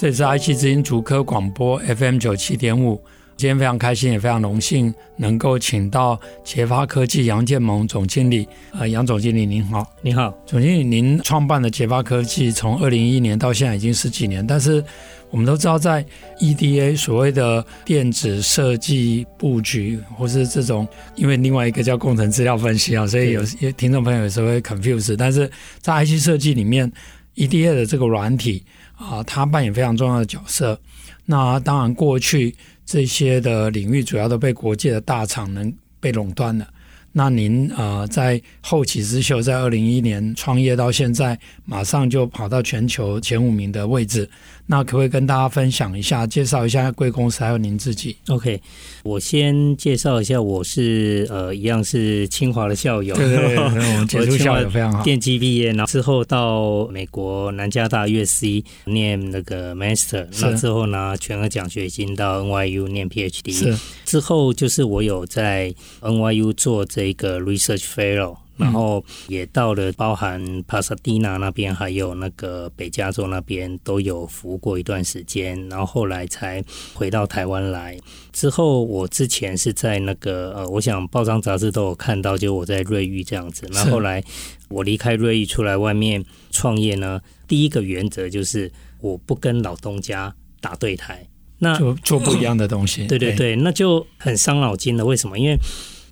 这里是爱惜之音竹科广播 FM 九七点五。今天非常开心，也非常荣幸能够请到杰发科技杨建盟总经理。呃，杨总经理您好，您好，总经理，您创办的杰发科技从二零一一年到现在已经十几年，但是我们都知道，在 EDA 所谓的电子设计布局，或是这种，因为另外一个叫工程资料分析啊，所以有些听众朋友有时候会 confuse，但是在 IC 设计里面，EDA 的这个软体。啊，它扮演非常重要的角色。那当然，过去这些的领域主要都被国际的大厂能被垄断了。那您啊，在后起之秀，在二零一一年创业到现在，马上就跑到全球前五名的位置。那可不可以跟大家分享一下，介绍一下贵公司还有您自己？OK，我先介绍一下，我是呃，一样是清华的校友，对对对，我们杰出校友非常好。电机毕业，然后之后到美国南加大 USC 念那个 Master，那之后拿全额奖学金到 NYU 念 PhD，是之后就是我有在 NYU 做这个 Research Fellow。然后也到了，包含帕萨蒂纳那边，还有那个北加州那边都有服务过一段时间。然后后来才回到台湾来。之后我之前是在那个呃，我想报章杂志都有看到，就我在瑞玉这样子。那后来我离开瑞玉出来外面创业呢，第一个原则就是我不跟老东家打对台，那就做不一样的东西。对对对，那就很伤脑筋了。为什么？因为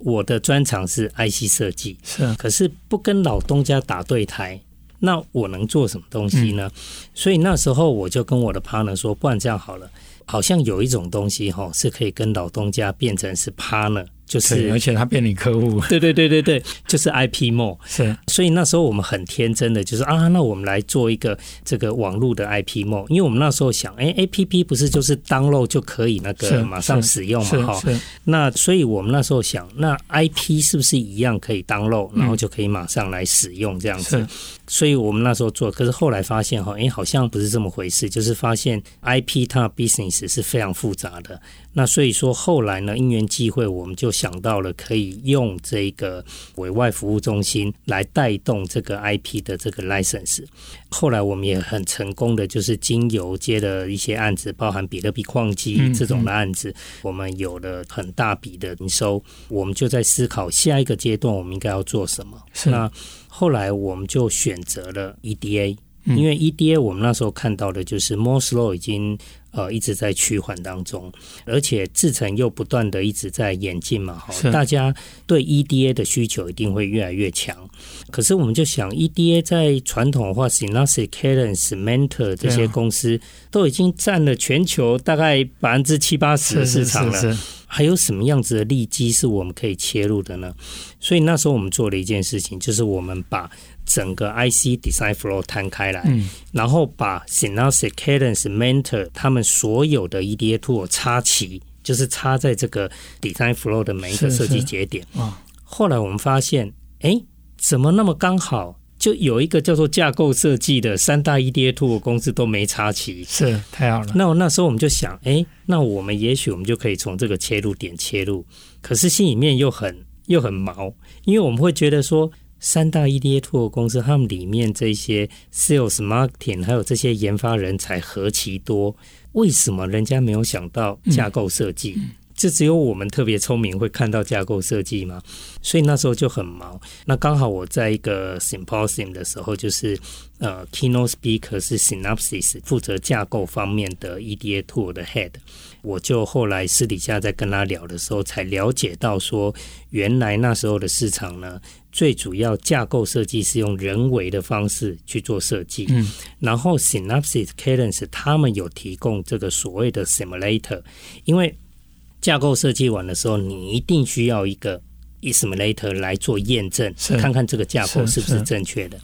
我的专长是 IC 设计，是，可是不跟老东家打对台，那我能做什么东西呢？嗯、所以那时候我就跟我的 partner 说，不然这样好了，好像有一种东西哈，是可以跟老东家变成是 partner。就是，而且他变你客户，对对对对对，就是 IP Mall 是，所以那时候我们很天真的，就是啊，那我们来做一个这个网络的 IP Mall，因为我们那时候想，哎，APP 不是就是 download 就可以那个马上使用嘛，哈，那所以我们那时候想，那 IP 是不是一样可以 download，然后就可以马上来使用这样子，所以我们那时候做，可是后来发现哈，哎，好像不是这么回事，就是发现 IP 它的 business 是非常复杂的。那所以说，后来呢，因缘际会，我们就想到了可以用这个委外服务中心来带动这个 IP 的这个 license。后来我们也很成功的，就是经由接了一些案子，包含比特币矿机这种的案子，我们有了很大笔的营收。我们就在思考下一个阶段我们应该要做什么。那后来我们就选择了 EDA，因为 EDA 我们那时候看到的就是 Moore's Law 已经。呃，一直在趋缓当中，而且制程又不断的一直在演进嘛，哈，大家对 EDA 的需求一定会越来越强。可是我们就想，EDA 在传统的话，Synopsys、Cadence、Mentor 这些公司都已经占了全球大概百分之七八十的市场了，还有什么样子的利基是我们可以切入的呢？所以那时候我们做了一件事情，就是我们把整个 IC Design Flow 摊开来，嗯，然后把 Synopsys、Cadence、Mentor 他们所有的 EDA tool 插齐，就是插在这个 Design Flow 的每一个设计节点。啊，后来我们发现，哎，怎么那么刚好，就有一个叫做架构设计的三大 EDA tool 公司都没插齐，是太好了。那我那时候我们就想，哎，那我们也许我们就可以从这个切入点切入，可是心里面又很又很毛，因为我们会觉得说。三大 EDA tool 公司，他们里面这些 sales、marketing 还有这些研发人才何其多，为什么人家没有想到架构设计？嗯嗯这只有我们特别聪明会看到架构设计吗？所以那时候就很忙。那刚好我在一个 symposium 的时候，就是呃 keynote speaker 是 Synopsys 负责架构方面的 EDA tool 的 head。我就后来私底下在跟他聊的时候，才了解到说，原来那时候的市场呢，最主要架构设计是用人为的方式去做设计。嗯，然后 Synopsys Cadence 他们有提供这个所谓的 simulator，因为架构设计完的时候，你一定需要一个 simulator 来做验证，看看这个架构是不是正确的。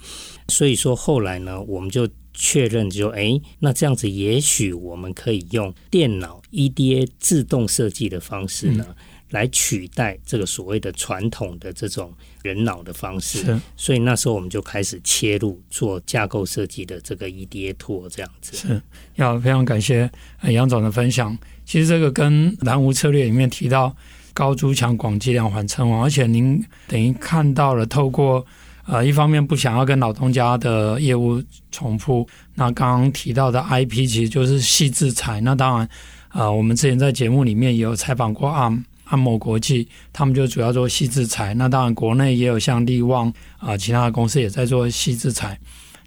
所以说后来呢，我们就确认就哎，那这样子也许我们可以用电脑 EDA 自动设计的方式呢。嗯来取代这个所谓的传统的这种人脑的方式，所以那时候我们就开始切入做架构设计的这个 EDA tool 这样子。是，要非常感谢杨总的分享。其实这个跟蓝湖策略里面提到高筑墙、广积量、缓称王，而且您等于看到了透过呃一方面不想要跟老东家的业务重复，那刚刚提到的 IP 其实就是矽智财。那当然，呃，我们之前在节目里面也有采访过 ARM。安谋国际，他们就主要做矽智财。那当然，国内也有像力旺啊，其他的公司也在做矽智财。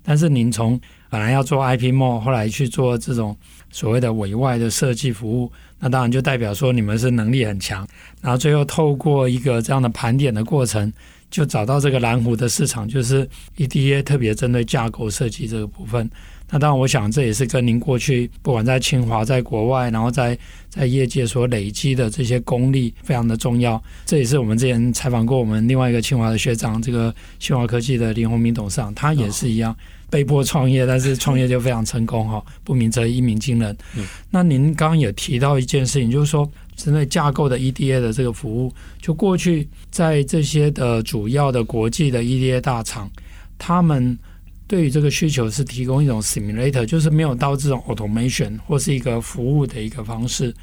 但是您从本来要做 IP-mode，后来去做这种所谓的委外的设计服务，那当然就代表说你们是能力很强。然后最后透过一个这样的盘点的过程，就找到这个蓝湖的市场，就是 EDA 特别针对架构设计这个部分。那当然，我想这也是跟您过去不管在清华、在国外，然后在在业界所累积的这些功力非常的重要。这也是我们之前采访过我们另外一个清华的学长，这个新华科技的林宏明董事长，他也是一样被迫创业，但是创业就非常成功哈。不鸣则已，一鸣惊人。那您刚刚也提到一件事情，就是说针对架构的 EDA 的这个服务，就过去在这些的主要的国际的 EDA 大厂，他们。对于这个需求是提供一种 simulator，就是没有到这种 automation 或是一个服务的一个方式。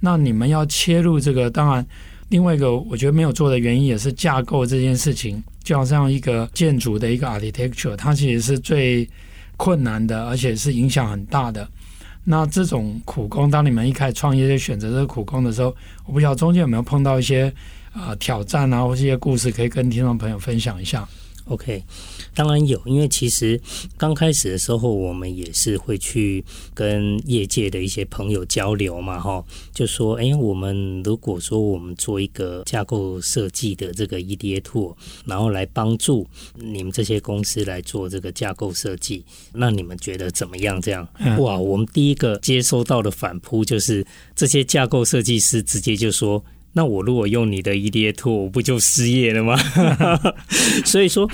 那你们要切入这个，当然另外一个我觉得没有做的原因也是架构这件事情，就好像一个建筑的一个 architecture，它其实是最困难的，而且是影响很大的。那这种苦工，当你们一开始创业就选择这个苦工的时候，我不晓得中间有没有碰到一些啊、呃、挑战啊，或是一些故事可以跟听众朋友分享一下。OK，当然有，因为其实刚开始的时候，我们也是会去跟业界的一些朋友交流嘛，哈，就说，哎，我们如果说我们做一个架构设计的这个 EDA tool，然后来帮助你们这些公司来做这个架构设计，那你们觉得怎么样？这样，哇，我们第一个接收到的反扑就是这些架构设计师直接就说。那我如果用你的 EDA tool，我不就失业了吗？所以说，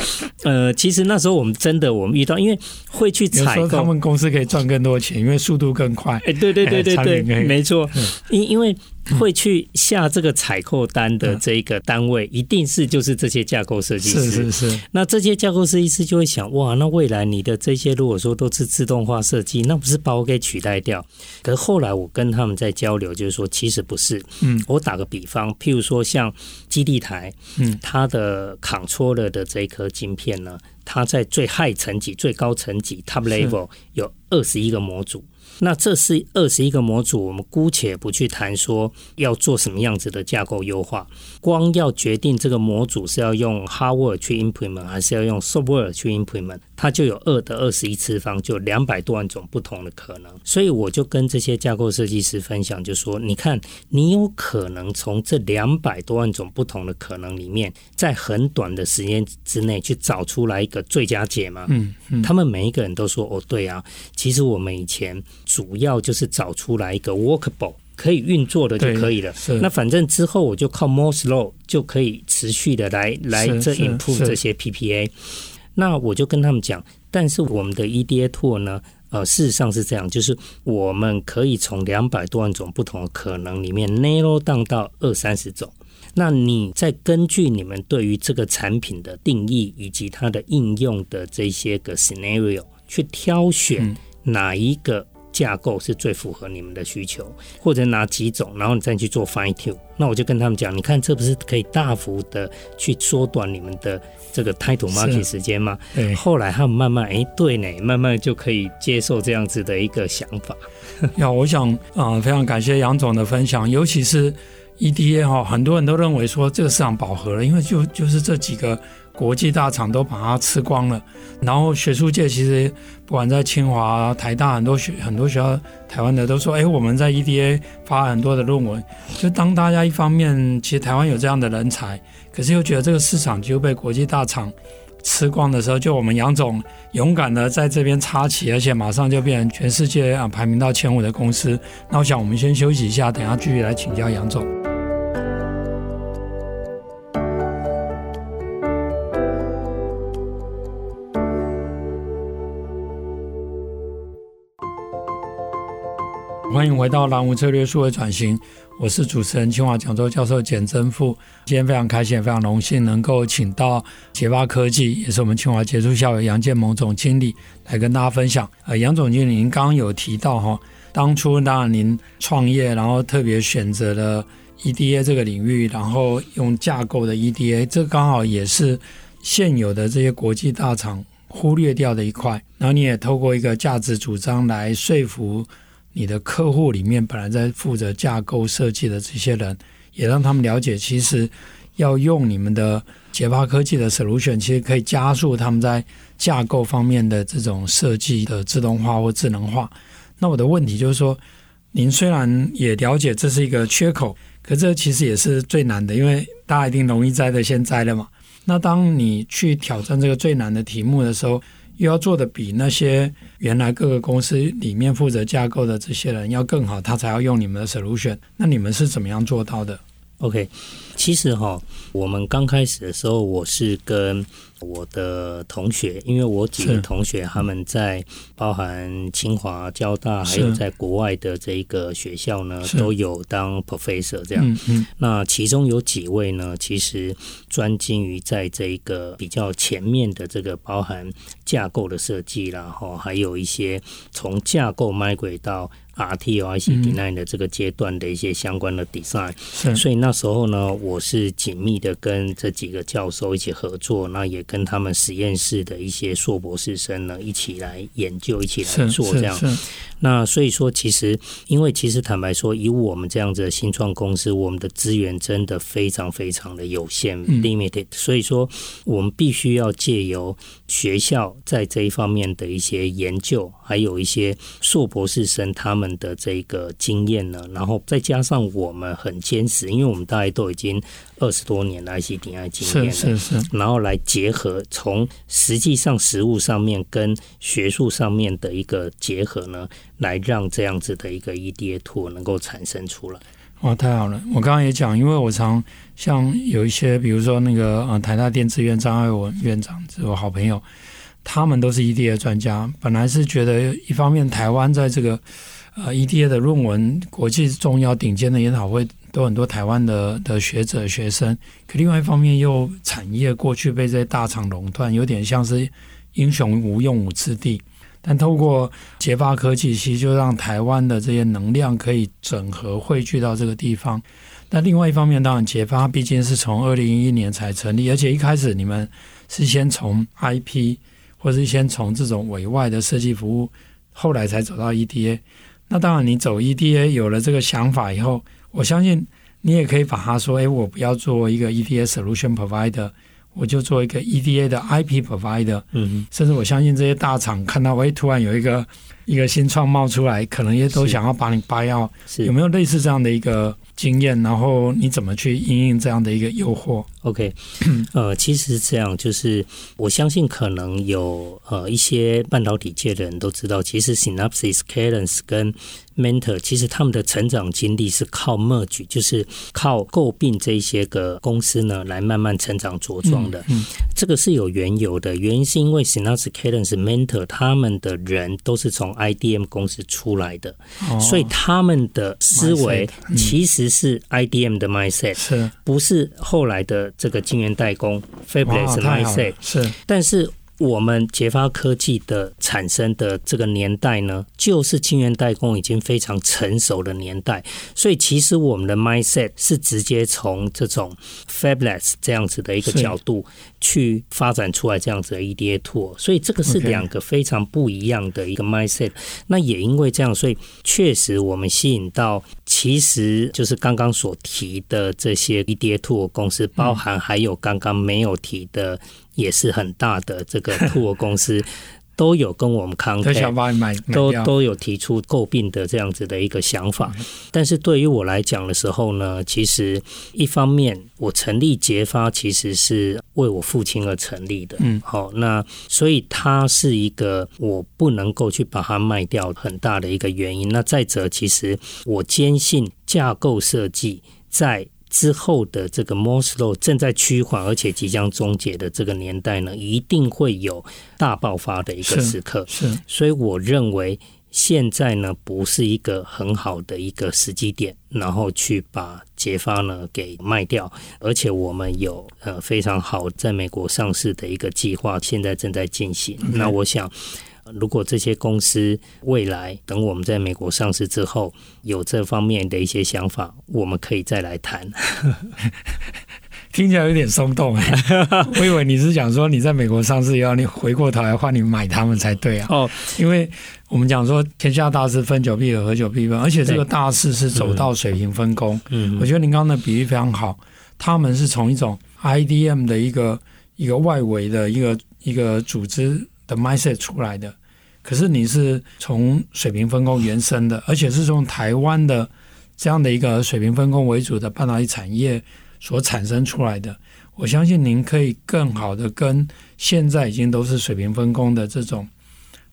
呃，其实那时候我们真的，我们遇到，因为会去采购，他们公司可以赚更多钱，因为速度更快。哎，对对对对对，没错，因因为。会去下这个采购单的这一个单位，一定是就是这些架构设计师。是是是。那这些架构设计师就会想，哇，那未来你的这些如果说都是自动化设计，那不是把我给取代掉？可是后来我跟他们在交流，就是说其实不是。嗯。我打个比方，譬如说像基地台，嗯，它的 controller 的这一颗晶片呢，它在最 high 层级、最高层级 top level 有二十一个模组。那这是二十一个模组，我们姑且不去谈说要做什么样子的架构优化，光要决定这个模组是要用 hardware 去 implement 还是要用 software 去 implement。它就有二的二十一次方，就两百多万种不同的可能，所以我就跟这些架构设计师分享，就说：你看，你有可能从这两百多万种不同的可能里面，在很短的时间之内去找出来一个最佳解吗？嗯，嗯，他们每一个人都说：哦，对啊，其实我们以前主要就是找出来一个 workable 可以运作的就可以了。那反正之后我就靠 Moore's Law 就可以持续的来来这 improve 这些 PPA。那我就跟他们讲，但是我们的 EDA tool 呢，呃，事实上是这样，就是我们可以从两百多万种不同的可能里面 narrow down 到二三十种。那你再根据你们对于这个产品的定义以及它的应用的这些个 scenario 去挑选哪一个。架构是最符合你们的需求，或者哪几种，然后你再去做 fine tune。那我就跟他们讲，你看这不是可以大幅的去缩短你们的这个 title market 时间吗？对。后来他们慢慢哎，对呢，慢慢就可以接受这样子的一个想法。要我想啊、呃，非常感谢杨总的分享，尤其是 EDA 哈，很多人都认为说这个市场饱和了，因为就就是这几个。国际大厂都把它吃光了，然后学术界其实不管在清华、台大很多学很多学校，台湾的都说，哎，我们在 EDA 发很多的论文。就当大家一方面其实台湾有这样的人才，可是又觉得这个市场就被国际大厂吃光的时候，就我们杨总勇敢的在这边插旗，而且马上就变成全世界啊排名到前五的公司。那我想我们先休息一下，等下继续来请教杨总。欢迎回到蓝湖策略数位转型，我是主持人清华讲座教授简宸富。今天非常开心，也非常荣幸能够请到杰发科技，也是我们清华杰出校友杨建蒙总经理来跟大家分享。呃，杨总经理，您刚刚有提到哈，当初当然您创业，然后特别选择了 EDA 这个领域，然后用架构的 EDA，这刚好也是现有的这些国际大厂忽略掉的一块。然后你也透过一个价值主张来说服。你的客户里面本来在负责架构设计的这些人，也让他们了解，其实要用你们的杰发科技的 solution，其实可以加速他们在架构方面的这种设计的自动化或智能化。那我的问题就是说，您虽然也了解这是一个缺口，可这其实也是最难的，因为大家一定容易摘的先摘了嘛。那当你去挑战这个最难的题目的时候，又要做的比那些原来各个公司里面负责架构的这些人要更好，他才要用你们的 solution。那你们是怎么样做到的？OK，其实哈，我们刚开始的时候，我是跟我的同学，因为我几个同学他们在包含清华、交大，还有在国外的这一个学校呢，都有当 professor 这样。嗯嗯。那其中有几位呢，其实专精于在这一个比较前面的这个包含架构的设计，然后还有一些从架构 migrate 到。RTL IC Design 的这个阶段的一些相关的 design，嗯、所以那时候呢，我是紧密的跟这几个教授一起合作，那也跟他们实验室的一些硕博士生呢一起来研究，一起来做这样。那所以说，其实因为其实坦白说，以我们这样子的新创公司，我们的资源真的非常非常的有限，limited。所以说，我们必须要借由学校在这一方面的一些研究，还有一些硕博士生他们的这个经验呢，然后再加上我们很坚持，因为我们大概都已经二十多年的 ICDI 经验了，是是是，然后来结合从实际上实物上面跟学术上面的一个结合呢。来让这样子的一个 EDA tool 能够产生出来。哇，太好了！我刚刚也讲，因为我常像有一些，比如说那个呃台大电子院张爱文院长是我好朋友，他们都是 EDA 专家。本来是觉得一方面台湾在这个呃 EDA 的论文国际重要顶尖的研讨会都很多台湾的的学者学生，可另外一方面又产业过去被这些大厂垄断，有点像是英雄无用武之地。但透过杰发科技，其实就让台湾的这些能量可以整合汇聚到这个地方。那另外一方面，当然杰发毕竟是从二零一一年才成立，而且一开始你们是先从 IP 或是先从这种委外的设计服务，后来才走到 EDA。那当然，你走 EDA 有了这个想法以后，我相信你也可以把它说：哎，我不要做一个 EDA solution provider。我就做一个 EDA 的 IP provider，嗯，甚至我相信这些大厂看到，哎，突然有一个一个新创冒出来，可能也都想要把你 buy out。是有没有类似这样的一个经验？然后你怎么去应应这样的一个诱惑？OK，呃，其实是这样，就是我相信可能有呃一些半导体界的人都知道，其实 Synopsys、Cadence 跟 Mentor 其实他们的成长经历是靠 merge，就是靠诟病这些个公司呢，来慢慢成长茁壮的。嗯，嗯，这个是有缘由的，原因是因为 Synopsys、Cadence、Mentor 他们的人都是从 IDM 公司出来的，哦、所以他们的思维其实是 IDM 的 mindset，是不是后来的这个晶圆代工 Fabless mindset？是，但是。我们杰发科技的产生的这个年代呢，就是晶圆代工已经非常成熟的年代，所以其实我们的 mindset 是直接从这种 fabless 这样子的一个角度去发展出来这样子的 EDA tool，所以这个是两个非常不一样的一个 mindset。那也因为这样，所以确实我们吸引到，其实就是刚刚所提的这些 EDA tool 公司，包含还有刚刚没有提的。也是很大的这个 tool 公司都有跟我们 contact，都都有提出诟病的这样子的一个想法。但是对于我来讲的时候呢，其实一方面我成立杰发其实是为我父亲而成立的，嗯，好，那所以它是一个我不能够去把它卖掉很大的一个原因。那再者，其实我坚信架构设计在。之后的这个 Moore's Law 正在趋缓，而且即将终结的这个年代呢，一定会有大爆发的一个时刻。是，是，所以我认为现在呢，不是一个很好的一个时机点，然后去把捷发呢给卖掉，而且我们有呃非常好在美国上市的一个计划，现在正在进行。那我想，如果这些公司未来等我们在美国上市之后，有这方面的一些想法，我们可以再来谈。听起来有点松动哎，我以为你是讲说你在美国上市以后，你回过头来换你买他们才对啊。哦，因为我们讲说天下大势，分久必合，合久必分，而且这个大势是走到水平分工。嗯，我觉得您刚刚的比喻非常好，他们是从一种 IDM 的一个一个外围的一个一个组织的 mindset 出来的，可是你是从水平分工延伸的，而且是从台湾的这样的一个水平分工为主的半导体产业。所产生出来的，我相信您可以更好的跟现在已经都是水平分工的这种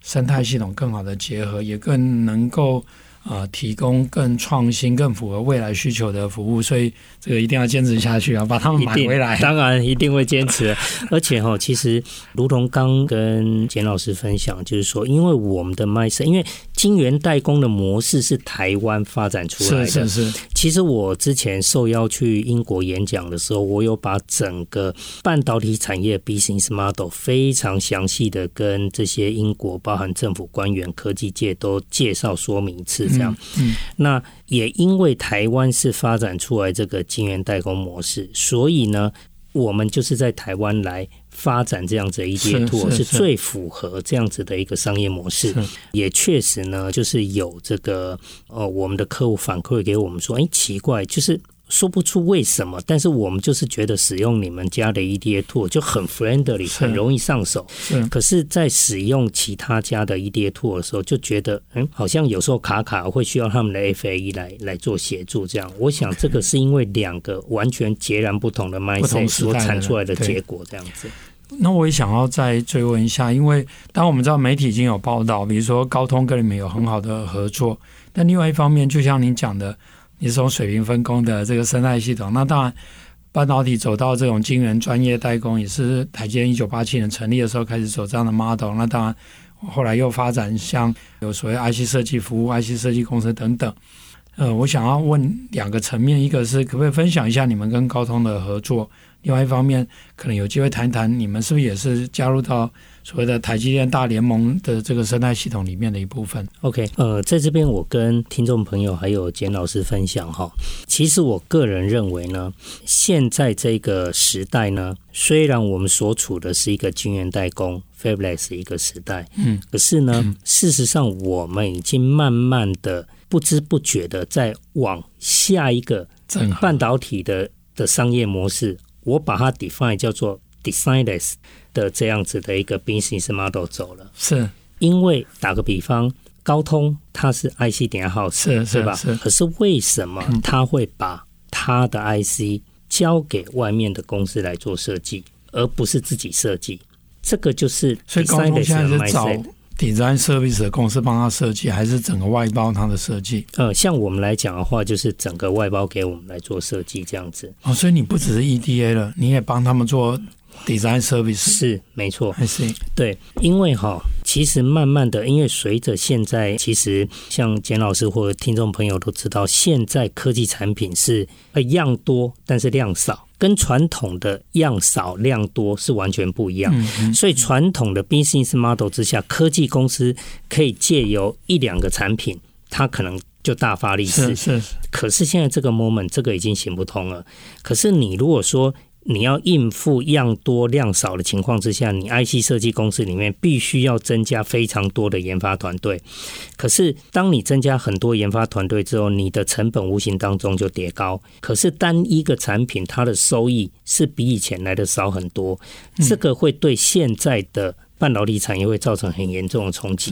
生态系统更好的结合，也更能够。啊，提供更创新、更符合未来需求的服务，所以这个一定要坚持下去啊，把他们买回来。当然一定会坚持，而且哈，其实如同刚跟简老师分享，就是说，因为我们的麦森因为晶圆代工的模式是台湾发展出来的。是是是。其实我之前受邀去英国演讲的时候，我有把整个半导体产业 business model 非常详细的跟这些英国包含政府官员、科技界都介绍说明一次。这样，嗯，那也因为台湾是发展出来这个晶圆代工模式，所以呢，我们就是在台湾来发展这样子的 EDA tool 是最符合这样子的一个商业模式。也确实呢，就是有这个呃，我们的客户反馈给我们说，哎，奇怪，就是。说不出为什么，但是我们就是觉得使用你们家的 EDA tool 就很 friendly，很容易上手。是，可是，在使用其他家的 EDA tool 的时候，就觉得嗯，好像有时候卡卡会需要他们的 FAE 来来做协助。这样，我想这个是因为两个完全截然不同的 mindset 所产出来的结果。这样子。那我也想要再追问一下，因为当我们知道媒体已经有报道，比如说高通跟你们有很好的合作，但另外一方面，就像您讲的。你是从水平分工的这个生态系统，那当然半导体走到这种晶圆专业代工，也是台积电一九八七年成立的时候开始走这样的 model。那当然后来又发展像有所谓 IC 设计服务、IC 设计公司等等。呃，我想要问两个层面，一个是可不可以分享一下你们跟高通的合作？另外一方面，可能有机会谈谈你们是不是也是加入到所谓的台积电大联盟的这个生态系统里面的一部分？OK，呃，在这边我跟听众朋友还有简老师分享哈，其实我个人认为呢，现在这个时代呢，虽然我们所处的是一个晶圆代工 Fabless 一个时代，嗯，可是呢，嗯、事实上我们已经慢慢的不知不觉的在往下一个半导体的的商业模式。我把它 define 叫做 designless 的这样子的一个 business model 走了，是因为打个比方，高通它是 IC 点号是是吧？是。可是为什么他会把他的 IC 交给外面的公司来做设计，而不是自己设计？这个就是 designless 的 mindset。Design Service 的公司帮他设计，还是整个外包他的设计？呃，像我们来讲的话，就是整个外包给我们来做设计这样子。哦，所以你不只是 EDA 了，你也帮他们做 Design Service。是，没错。还是对，因为哈，其实慢慢的，因为随着现在，其实像简老师或者听众朋友都知道，现在科技产品是呃样多，但是量少。跟传统的样少量多是完全不一样，所以传统的 business model 之下，科技公司可以借由一两个产品，它可能就大发利市。是，是。可是现在这个 moment，这个已经行不通了。可是你如果说，你要应付样多量少的情况之下，你 IC 设计公司里面必须要增加非常多的研发团队。可是，当你增加很多研发团队之后，你的成本无形当中就叠高。可是，单一个产品它的收益是比以前来的少很多，这个会对现在的。半导体产业会造成很严重的冲击，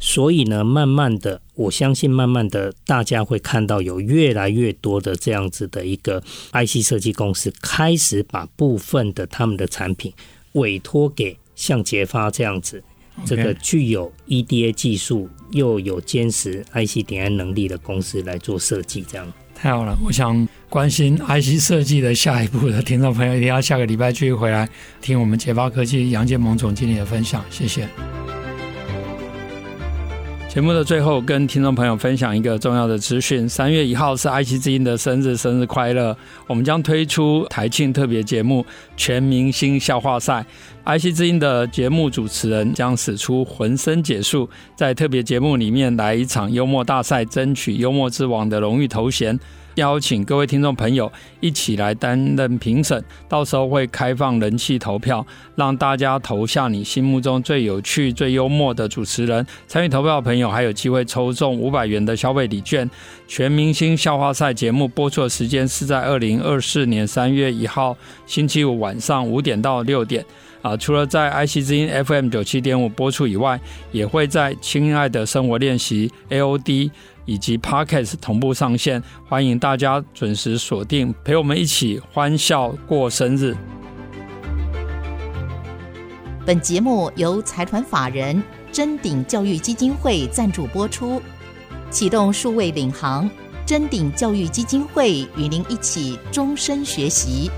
所以呢，慢慢的，我相信慢慢的，大家会看到有越来越多的这样子的一个 IC 设计公司开始把部分的他们的产品委托给像捷发这样子，这个具有 EDA 技术又有坚实 IC 点 I 能力的公司来做设计，这样。太好了！我想关心 IC 设计的下一步的听众朋友，一定要下个礼拜继续回来听我们捷发科技杨建盟总经理的分享。谢谢。节目的最后，跟听众朋友分享一个重要的资讯：三月一号是爱惜之音的生日，生日快乐！我们将推出台庆特别节目《全明星笑话赛》，爱惜之音的节目主持人将使出浑身解数，在特别节目里面来一场幽默大赛，争取幽默之王的荣誉头衔。邀请各位听众朋友一起来担任评审，到时候会开放人气投票，让大家投下你心目中最有趣、最幽默的主持人。参与投票的朋友还有机会抽中五百元的消费礼券。全明星笑话赛节目播出的时间是在二零二四年三月一号星期五晚上五点到六点。啊，除了在 IC 之音 FM 九七点五播出以外，也会在亲爱的生活练习 AOD。以及 Podcast 同步上线，欢迎大家准时锁定，陪我们一起欢笑过生日。本节目由财团法人臻鼎教育基金会赞助播出，启动数位领航，臻鼎教育基金会与您一起终身学习。